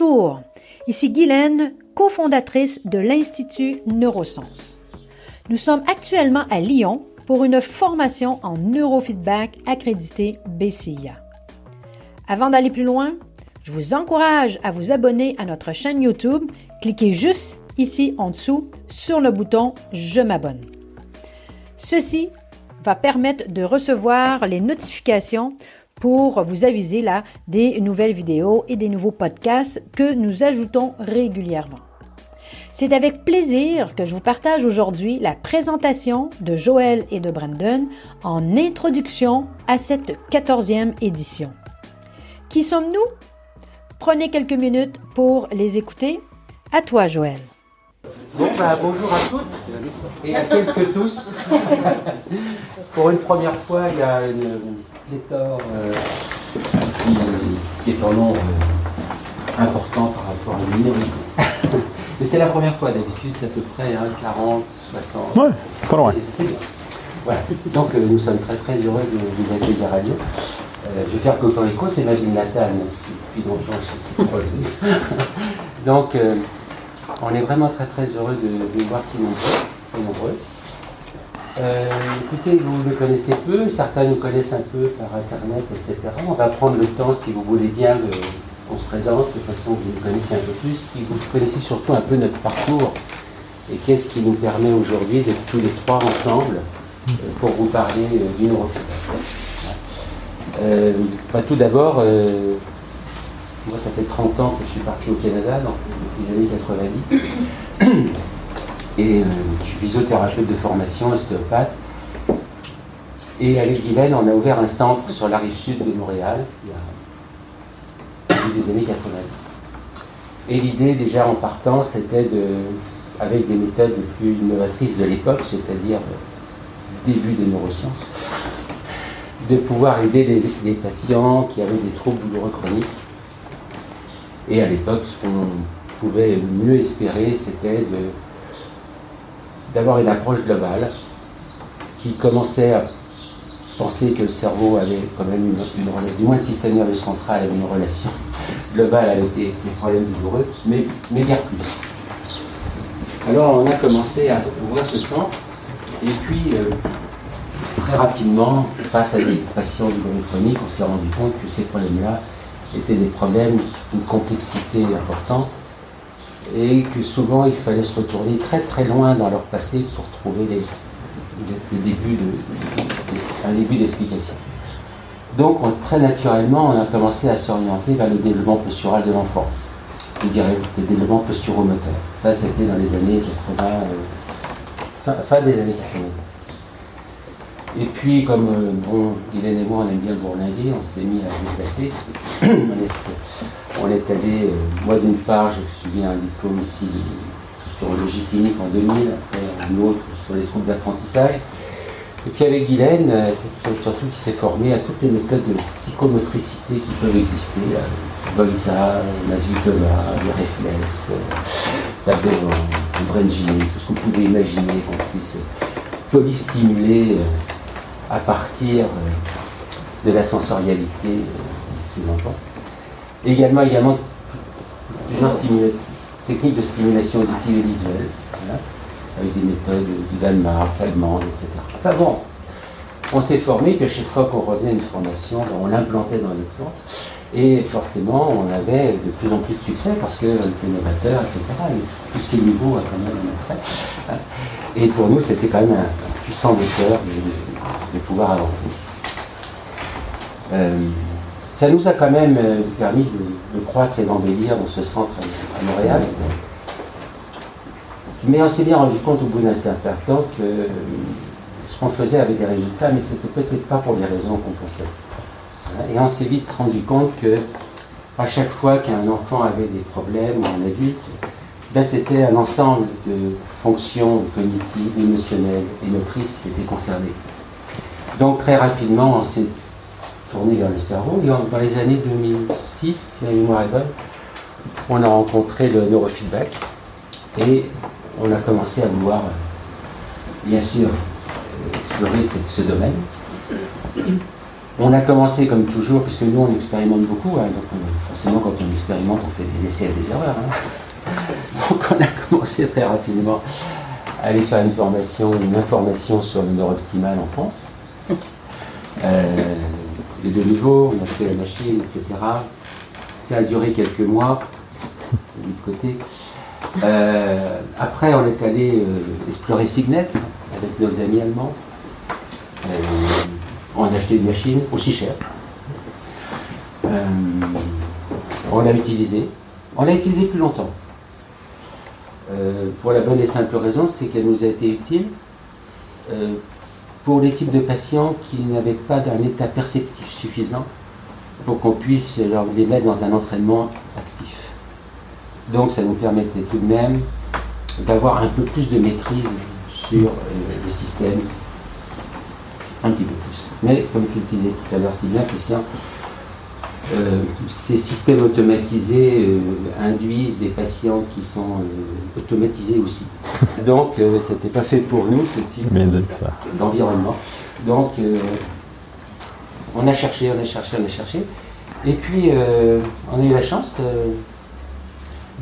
Bonjour, ici Guylaine, cofondatrice de l'Institut Neurosciences. Nous sommes actuellement à Lyon pour une formation en neurofeedback accrédité BCIA. Avant d'aller plus loin, je vous encourage à vous abonner à notre chaîne YouTube. Cliquez juste ici en dessous sur le bouton Je m'abonne. Ceci va permettre de recevoir les notifications pour vous aviser là des nouvelles vidéos et des nouveaux podcasts que nous ajoutons régulièrement. C'est avec plaisir que je vous partage aujourd'hui la présentation de Joël et de Brandon en introduction à cette quatorzième édition. Qui sommes-nous? Prenez quelques minutes pour les écouter. À toi, Joël. Bon, bah, bonjour à toutes et à quelques tous. Pour une première fois, il y a une pléthore euh, qui, est en nombre euh, important par rapport à la minorité. Mais c'est la première fois, d'habitude, c'est à peu près 40, 60. Ouais, pas loin. Voilà. Donc euh, nous sommes très très heureux de vous accueillir à Radio. je vais faire Cocorico, c'est ma ville natale, même si depuis longtemps je suis. Donc on est vraiment très très heureux de, vous voir si nombreux nombreux. Euh, écoutez, vous me connaissez peu, certains nous connaissent un peu par internet, etc. On va prendre le temps, si vous voulez bien, qu'on se présente de façon que vous nous connaissiez un peu plus, que vous connaissiez surtout un peu notre parcours et qu'est-ce qui nous permet aujourd'hui d'être tous les trois ensemble euh, pour vous parler euh, du neurofeedback. Bah, tout d'abord, moi ça fait 30 ans que je suis parti au Canada, donc depuis les années 90. Et je suis physiothérapeute de formation, ostéopathe. Et avec Guylaine, on a ouvert un centre sur la rive sud de Montréal, il y a des années 90. Et l'idée, déjà en partant, c'était de, avec des méthodes les plus innovatrices de l'époque, c'est-à-dire début des neurosciences, de pouvoir aider les, patients qui avaient des troubles douloureux chroniques. Et à l'époque, ce qu'on pouvait mieux espérer, c'était de d'avoir une approche globale qui commençait à penser que le cerveau avait quand même une, relation, du moins le système nerveux central avait une relation globale avec des, problèmes douloureux, mais, mais bien plus. Alors on a commencé à ouvrir ce centre, et puis euh, très rapidement, face à des patients douloureux chroniques, on s'est rendu compte que ces problèmes-là étaient des problèmes d'une complexité importante et que souvent il fallait se retourner très très loin dans leur passé pour trouver les, début un début d'explication. Donc très naturellement, on a commencé à s'orienter vers le développement postural de l'enfant. Je dirais le développement posturomoteur. Ça, c'était dans les années 80, euh, fin, des années 90. Et puis, comme euh, Hélène et moi, on aime bien le bourlinguer, on s'est mis à déplacer. On est allé, euh, moi d'une part, j'ai suivi un diplôme ici de posturologie clinique en 2000, après un autre sur les troubles d'apprentissage. Et puis avec Guylaine, euh, c'est surtout qui s'est formé à toutes les méthodes de psychomotricité qui peuvent exister, Volta, Nasutoma, les réflexes, la le brain tout ce que vous pouvez imaginer qu'on puisse polystimuler à partir de la sensorialité de ces enfants. Également, également plusieurs techniques de stimulation auditive et visuelle, avec des méthodes du Danemark, allemande, etc. Enfin bon, on s'est formé, puis à chaque fois qu'on revenait à une formation, ben, on l'implantait dans notre centre. Et forcément, on avait de plus en plus de succès parce que était novateur, etc. Et tout ce qui est nouveau a quand même un attrait. Et pour nous, c'était quand même un, puissant moteur de, pouvoir avancer. Euh, ça nous a quand même euh, permis de, croître et d'embellir dans ce centre à Montréal. Mais on s'est bien rendu compte au bout d'un certain temps que euh, ce qu'on faisait avait des résultats, mais c'était peut-être pas pour les raisons qu'on pensait. Et on s'est vite rendu compte que à chaque fois qu'un enfant avait des problèmes, ou un adulte, ben, c'était un ensemble de fonctions cognitives, émotionnelles et motrices qui étaient concernées. Donc très rapidement, on s'est tourné vers le cerveau. Et dans les années 2006, la mémoire est bonne, on a rencontré le neurofeedback et on a commencé à vouloir, bien sûr, explorer ce, domaine. On a commencé comme toujours, puisque nous on expérimente beaucoup, hein, donc forcément quand on expérimente on fait des essais et des erreurs. Hein. Donc on a commencé très rapidement à aller faire une formation, une information sur le nord optimal en France. Euh, les deux niveaux, on a fait la machine, etc. Ça a duré quelques mois, de l'autre côté. Euh, après, on est allé euh, explorer Signet avec nos amis allemands. Euh, on a acheté une machine aussi chère. on l'a utilisée. On l'a utilisée plus longtemps. pour la bonne et simple raison, c'est qu'elle nous a été utile pour les types de patients qui n'avaient pas d'un état perceptif suffisant pour qu'on puisse les mettre dans un entraînement actif. Donc ça nous permettait tout de même d'avoir un peu plus de maîtrise sur euh, le système, un petit peu plus. Mais comme tu le disais tout à l'heure si bien, Christian, euh, ces systèmes automatisés euh, induisent des patients qui sont automatisés aussi. Donc, ce n'était pas fait pour nous, ce type d'environnement. Donc, on a cherché, on a cherché, on a cherché. Et puis, on a eu la chance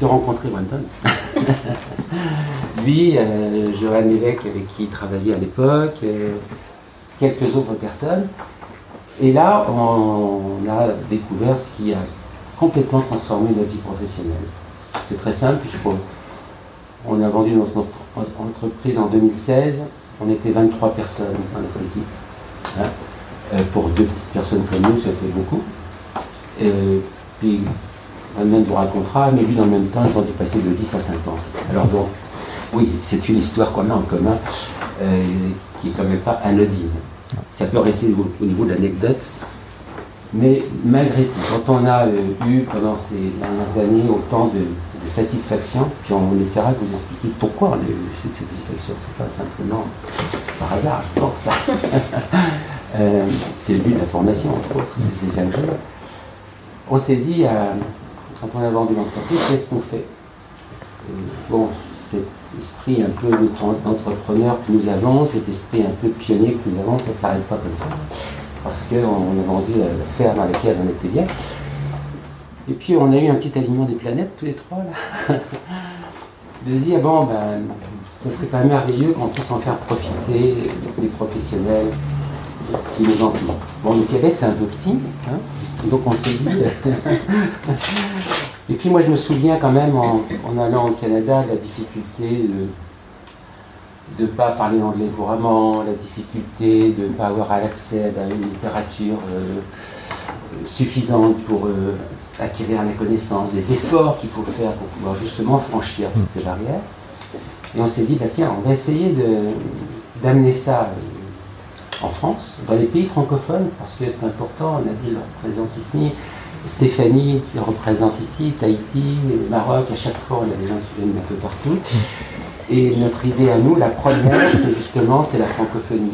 de rencontrer Brandon. Lui, euh, Johan Lévesque avec qui il travaillait à l'époque, euh, quelques autres personnes. Et là, on, a découvert ce qui a complètement transformé notre vie professionnelle. C'est très simple, puisqu'on on a vendu notre, entreprise en 2016. On était 23 personnes dans notre équipe. Hein. Euh, pour deux petites personnes comme nous, c'était beaucoup. Et puis un vous racontera, mais lui, dans le même temps, ils ont dû passer de 10 à 50. Alors bon, oui, c'est une histoire qu'on a en commun, euh, qui est quand même pas anodine. Ça peut rester au, niveau de l'anecdote, mais malgré tout, quand on a euh, eu pendant ces dernières années autant de, satisfaction, puis on, essaiera de vous expliquer pourquoi on a eu cette satisfaction, c'est pas simplement par hasard, je pense. euh, c'est le but de la formation, entre autres, de ces jours. On s'est dit, euh, quand on a vendu l'entreprise, qu'est-ce qu'on fait? Bon, cet esprit un peu d'entrepreneur que nous avons, cet esprit un peu pionnier que nous avons, ça ne s'arrête pas comme ça. Parce qu'on a vendu la, ferme à laquelle on était bien. Et puis on a eu un petit alignement des planètes, tous les trois, là. de dire, bon, ben, ça serait quand même merveilleux qu'on puisse en faire profiter des professionnels qui nous entourent. Bon, le Québec, c'est un peu petit, hein, donc on s'est dit. Et puis moi je me souviens quand même en, allant au Canada de la difficulté de ne pas parler anglais couramment, la difficulté de ne pas avoir accès à une littérature euh, suffisante pour euh, acquérir la connaissance, des efforts qu'il faut faire pour pouvoir justement franchir toutes ces barrières. Et on s'est dit, bah tiens, on va essayer d'amener ça en France, dans les pays francophones, parce que c'est important, on a dit, le représente ici, Stéphanie représente ici, Tahiti, Maroc, à chaque fois on a des gens qui viennent d'un peu partout. Et notre idée à nous, la première, c'est justement, c'est la francophonie.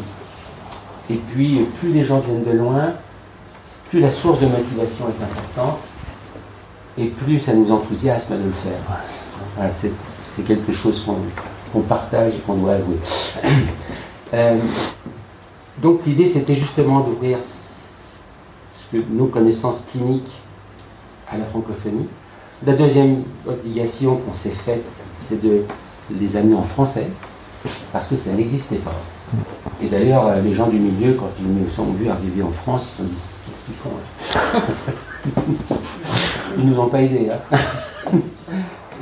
Et puis, plus les gens viennent de loin, plus la source de motivation est importante, et plus ça nous enthousiasme de le faire. c'est quelque chose qu'on partage et qu'on doit avouer. Euh, donc l'idée, c'était justement d'ouvrir nos connaissances cliniques à la francophonie. La deuxième obligation qu'on s'est faite, c'est de les amener en français, parce que ça n'existait pas. Et d'ailleurs, euh, les gens du milieu, quand ils nous sont vus arriver en France, ils se sont dit qu'est-ce qu'ils font Ils nous ont pas aidés. Hein.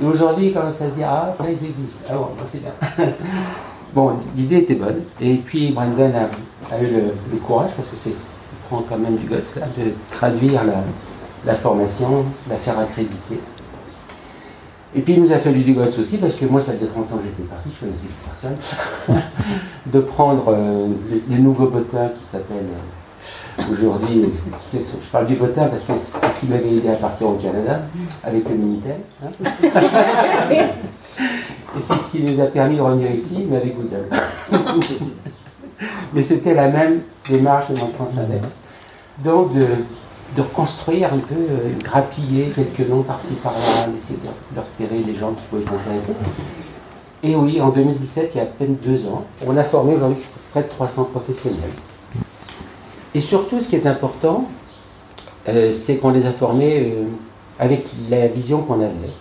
Et aujourd'hui, quand ça se dit ah, ça, ils existent. Ah c'est bien. Bon, l'idée était bonne. Et puis Brandon a, eu le, courage, parce que c'est prend quand même du guts, là, de traduire la, formation, la faire accréditer. Et puis il nous a fallu du guts aussi, parce que moi ça faisait 30 ans que j'étais parti, je connaissais personne, de prendre euh, les, nouveaux bottins qui s'appellent euh, aujourd'hui, je parle du botin parce que c'est ce qui m'avait aidé à partir au Canada avec le Minitel. Hein. Et c'est ce qui nous a permis de revenir ici, mais avec Google. mais c'était la même démarche dans le sens inverse. Donc de, reconstruire un peu, euh, grappiller quelques noms par-ci par-là, essayer de, repérer des gens qui pouvaient être. Et oui, en 2017, il y a à peine deux ans, on a formé aujourd'hui près de 300 professionnels. Et surtout, ce qui est important, euh, c'est qu'on les a formés euh, avec la vision qu'on avait.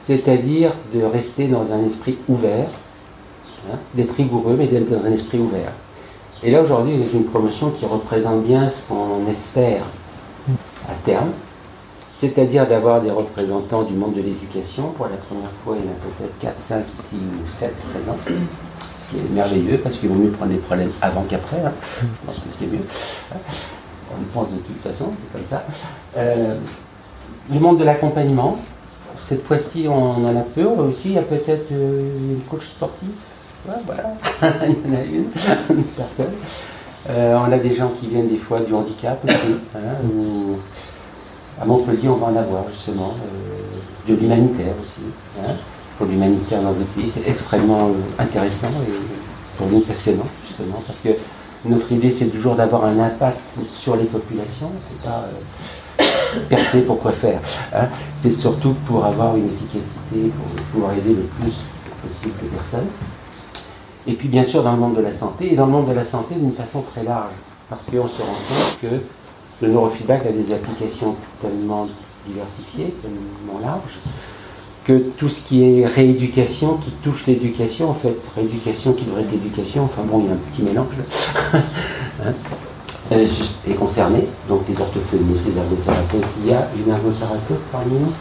C'est-à-dire de rester dans un esprit ouvert, hein, d'être rigoureux, mais d'être dans un esprit ouvert. Et là, aujourd'hui, c'est une promotion qui représente bien ce qu'on espère à terme, c'est-à-dire d'avoir des représentants du monde de l'éducation. Pour la première fois, il y en a peut-être 4, 5, 6 ou 7 présents, ce qui est merveilleux parce qu'il vaut mieux prendre les problèmes avant qu'après. Hein. Je pense que c'est mieux. On le pense de toute façon, c'est comme ça. Euh, le monde de l'accompagnement. Cette fois-ci, on en a peu. Aussi, il y a peut-être euh, une coach sportif. voilà, il y en a une, une personne. Euh, on a des gens qui viennent des fois du handicap aussi. Hein, à Montpellier, on va en avoir justement. de l'humanitaire aussi. Hein. pour l'humanitaire dans notre pays, c'est extrêmement intéressant et pour nous passionnant justement parce que notre idée, c'est toujours d'avoir un impact sur les populations. C'est pas euh, percer pour quoi faire. Hein. C'est surtout pour avoir une efficacité, pour pouvoir aider le plus possible de personnes. Et puis, bien sûr, dans le monde de la santé, et dans le monde de la santé d'une façon très large. Parce qu'on se rend compte que le neurofeedback a des applications tellement diversifiées, tellement larges, que tout ce qui est rééducation, qui touche l'éducation, en fait, rééducation qui devrait être éducation, enfin bon, il y a un petit mélange, hein, euh, est concerné, donc les orthophonistes, les ergothérapeutes. Il y a une ergothérapeute parmi nous?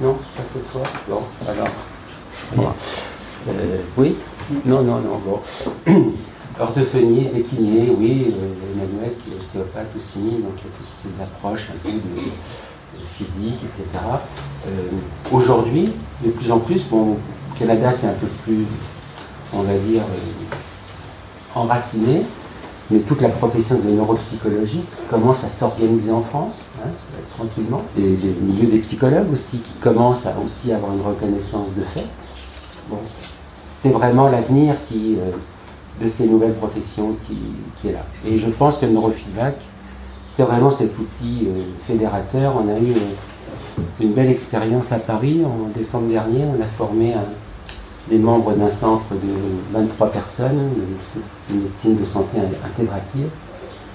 Non, pas cette fois? Bon, alors. Euh, oui? Non, non, non, bon. Les kinés, oui, euh, Emmanuel qui est ostéopathe aussi, donc il y a toutes ces approches un peu de physique, etc. Euh, aujourd'hui, de plus en plus, bon, Canada c'est un peu plus, on va dire, euh, enraciné, mais toute la profession de neuropsychologie commence à s'organiser en France, hein, tranquillement. Et les milieux des psychologues aussi, qui commencent à aussi avoir une reconnaissance de fait. C'est vraiment l'avenir qui, euh, de ces nouvelles professions qui, est là. Et je pense que neurofeedback, c'est vraiment cet outil euh, fédérateur. On a eu euh, une belle expérience à Paris en décembre dernier. On a formé des membres d'un centre de 23 personnes, une médecine de santé intégrative.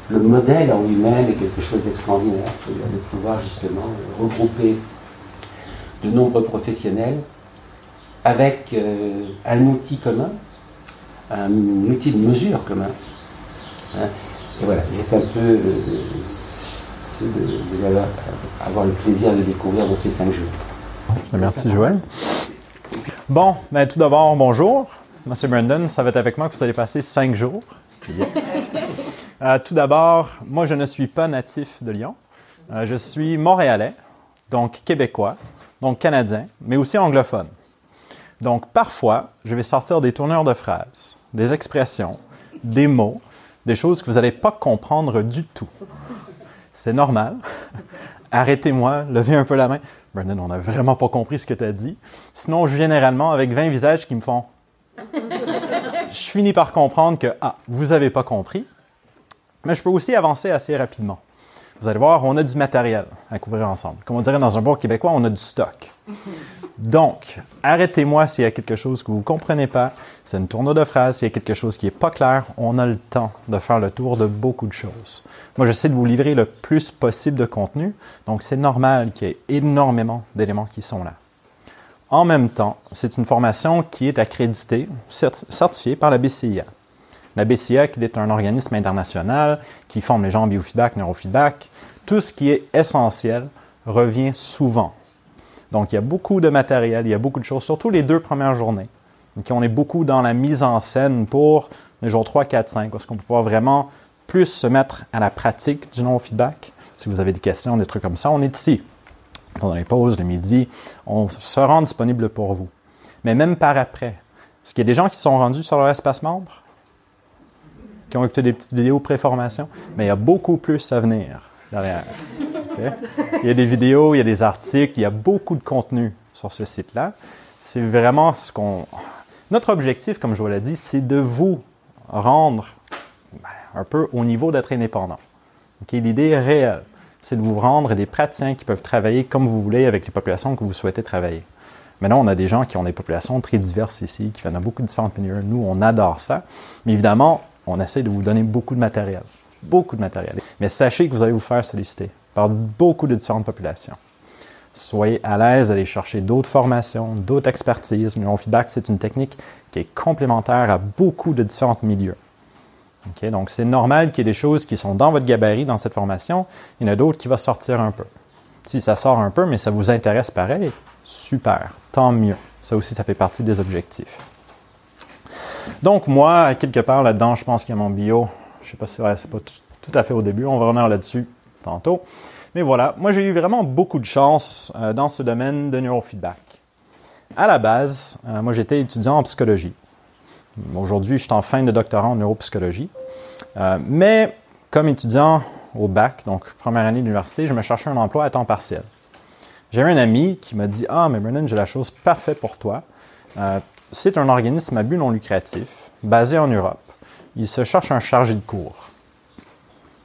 Le modèle en lui-même est quelque chose d'extraordinaire, de pouvoir justement regrouper de nombreux professionnels avec euh, un outil commun, un, outil de mesure commun. Hein. Et voilà, c'est un peu vous allez avoir le plaisir de découvrir dans ces cinq jours. Merci, Joël. Bon, ben, tout d'abord, bonjour. Monsieur Brandon, ça va être avec moi que vous allez passer cinq jours. Euh, tout d'abord, moi, je ne suis pas natif de Lyon. Euh, je suis montréalais, donc québécois, donc canadien, mais aussi anglophone. Donc, parfois, je vais sortir des tourneurs de phrases, des expressions, des mots, des choses que vous n'allez pas comprendre du tout c'est normal. Arrêtez-moi, levez un peu la main. Brendan, on n'a vraiment pas compris ce que tu as dit. Sinon, généralement, avec 20 visages qui me font. je finis par comprendre que, ah, vous n'avez pas compris. Mais je peux aussi avancer assez rapidement. Vous allez voir, on a du matériel à couvrir ensemble. Comme on dirait dans un bon québécois, on a du stock. Donc, arrêtez-moi s'il y a quelque chose que vous ne comprenez pas. C'est une tournure de phrase. S'il y a quelque chose qui n'est pas clair, on a le temps de faire le tour de beaucoup de choses. Moi, j'essaie de vous livrer le plus possible de contenu. Donc, c'est normal qu'il y ait énormément d'éléments qui sont là. En même temps, c'est une formation qui est accréditée, certifiée par la BCIA. La BCIA, qui est un organisme international qui forme les gens en biofeedback, neurofeedback, tout ce qui est essentiel revient souvent donc, il y a beaucoup de matériel, il y a beaucoup de choses, surtout les deux premières journées. Donc, on est beaucoup dans la mise en scène pour les jours 3, 4, 5, parce qu'on peut vraiment plus se mettre à la pratique du non-feedback. Si vous avez des questions, des trucs comme ça, on est ici. Pendant les pauses, le midi, on se rend disponible pour vous. Mais même par après, est-ce qu'il y a des gens qui sont rendus sur leur espace membre? Qui ont écouté des petites vidéos pré-formation? Mais il y a beaucoup plus à venir derrière. Il y a des vidéos, il y a des articles, il y a beaucoup de contenu sur ce site-là. C'est vraiment ce qu'on... Notre objectif, comme je vous l'ai dit, c'est de vous rendre ben, un peu au niveau d'être indépendant. L'idée est réelle. C'est de vous rendre des praticiens qui peuvent travailler comme vous voulez avec les populations que vous souhaitez travailler. Maintenant, on a des gens qui ont des populations très diverses ici, qui viennent de beaucoup de différentes milieux. Nous, on adore ça. Mais évidemment, on essaie de vous donner beaucoup de matériel. beaucoup de matériel. Mais sachez que vous allez vous faire solliciter par beaucoup de différentes populations. Soyez à l'aise d'aller chercher d'autres formations, d'autres expertises. Le feedback, c'est une technique qui est complémentaire à beaucoup de différents milieux. Donc, c'est normal qu'il y ait des choses qui sont dans votre gabarit dans cette formation. Il y en a d'autres qui vont sortir un peu. Si ça sort un peu, mais ça vous intéresse pareil, super, tant mieux. Ça aussi, ça fait partie des objectifs. Donc, moi, quelque part là-dedans, je pense qu'il y a mon bio. Je ne sais pas si c'est pas tout, à fait au début. On va revenir là-dessus tantôt. Mais voilà, moi, j'ai eu vraiment beaucoup de chance euh, dans ce domaine de neurofeedback. À la base, euh, moi, j'étais étudiant en psychologie. Aujourd'hui, je suis en fin de doctorat en neuropsychologie. Euh, mais comme étudiant au bac, donc première année d'université, je me cherchais un emploi à temps partiel. J'ai un ami qui m'a dit Ah, mais Brennan, j'ai la chose parfaite pour toi. C'est un organisme à but non lucratif, basé en Europe. Il se cherche un chargé de cours.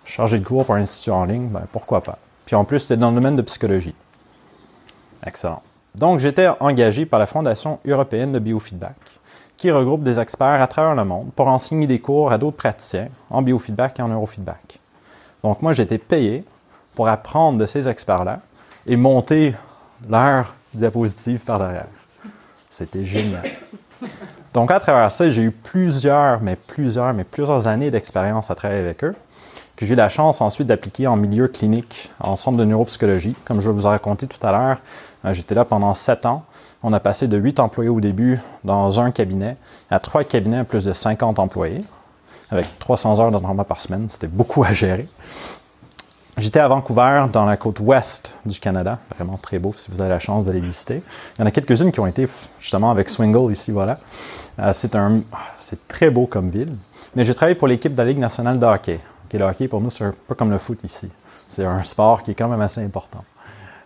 Chargé de cours pour un institut en ligne, ben, pourquoi pas. Puis en plus, c'était dans le domaine de psychologie. Excellent. Donc, j'étais engagé par la Fondation européenne de biofeedback qui regroupe des experts à travers le monde pour enseigner des cours à d'autres praticiens en biofeedback et en neurofeedback. Donc moi, été payé pour apprendre de ces experts-là et monter leur diapositive par derrière. C'était génial. Donc à travers ça, j'ai eu plusieurs, mais plusieurs, mais plusieurs années d'expérience à travailler avec eux, que j'ai eu la chance ensuite d'appliquer en milieu clinique, en centre de neuropsychologie. Comme je vous ai raconté tout à l'heure, euh, j'étais là pendant sept ans on a passé de 8 employés au début dans un cabinet à trois cabinets à plus de 50 employés, avec 300 heures d'entraînement par semaine. C'était beaucoup à gérer. J'étais à Vancouver, dans la côte ouest du Canada. Vraiment très beau si vous avez la chance d'aller visiter. Il y en a quelques-unes qui ont été justement avec Swingle ici, voilà. Euh, c'est un, c'est très beau comme ville. Mais j'ai travaillé pour l'équipe de la Ligue nationale de hockey. Le hockey, pour nous, c'est un peu comme le foot ici. C'est un sport qui est quand même assez important.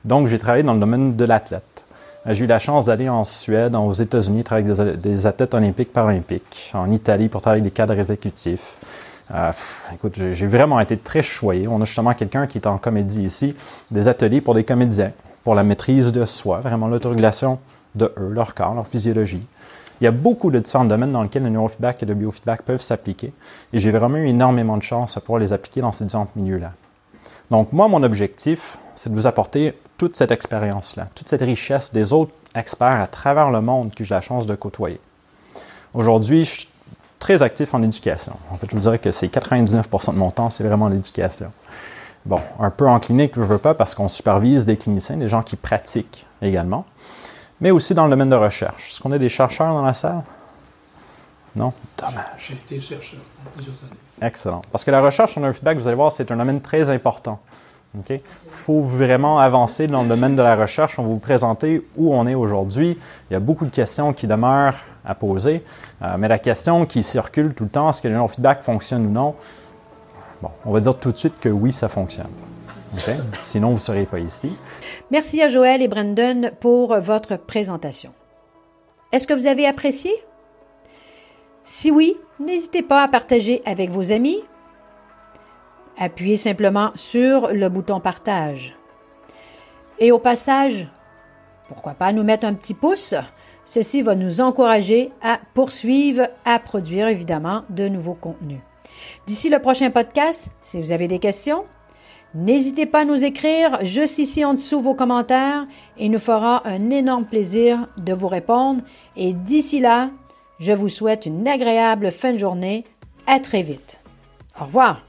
Donc, j'ai travaillé dans le domaine de l'athlète. Euh, j'ai eu la chance d'aller en Suède, aux États-Unis, travailler avec des, athlètes olympiques, paralympiques, en Italie pour travailler avec des cadres exécutifs. Euh, écoute, j'ai vraiment été très choyé. On a justement quelqu'un qui est en comédie ici, des ateliers pour des comédiens, pour la maîtrise de soi, vraiment l'autorégulation de eux, leur corps, leur physiologie. Il y a beaucoup de différents domaines dans lesquels le neurofeedback et le biofeedback peuvent s'appliquer. Et j'ai vraiment eu énormément de chance à pouvoir les appliquer dans ces différents milieux-là. Donc, moi, mon objectif, c'est de vous apporter toute cette expérience-là, toute cette richesse des autres experts à travers le monde que j'ai la chance de côtoyer. Aujourd'hui, je suis très actif en éducation. En fait, je vous dirais que c'est 99% de mon temps, c'est vraiment l'éducation. Bon, un peu en clinique, je veux pas, parce qu'on supervise des cliniciens, des gens qui pratiquent également, mais aussi dans le domaine de recherche. Est-ce qu'on a des chercheurs dans la salle? Non? Dommage. J'ai été chercheur pendant plusieurs années. Excellent. Parce que la recherche en feedback, vous allez voir, c'est un domaine très important. Il faut vraiment avancer dans le domaine de la recherche. On va vous présenter où on est aujourd'hui. Il y a beaucoup de questions qui demeurent à poser. Euh, mais la question qui circule tout le temps, est-ce que le neurofeedback fonctionne ou non? Bon, on va dire tout de suite que oui, ça fonctionne. Sinon, vous ne seriez pas ici. Merci à Joël et Brandon pour votre présentation. Est-ce que vous avez apprécié? Si oui, n'hésitez pas à partager avec vos amis. Appuyez simplement sur le bouton partage. Et au passage, pourquoi pas nous mettre un petit pouce? Ceci va nous encourager à poursuivre, à produire évidemment de nouveaux contenus. D'ici le prochain podcast, si vous avez des questions, n'hésitez pas à nous écrire juste ici en dessous vos commentaires et nous fera un énorme plaisir de vous répondre. Et d'ici là, je vous souhaite une agréable fin de journée. À très vite. Au revoir.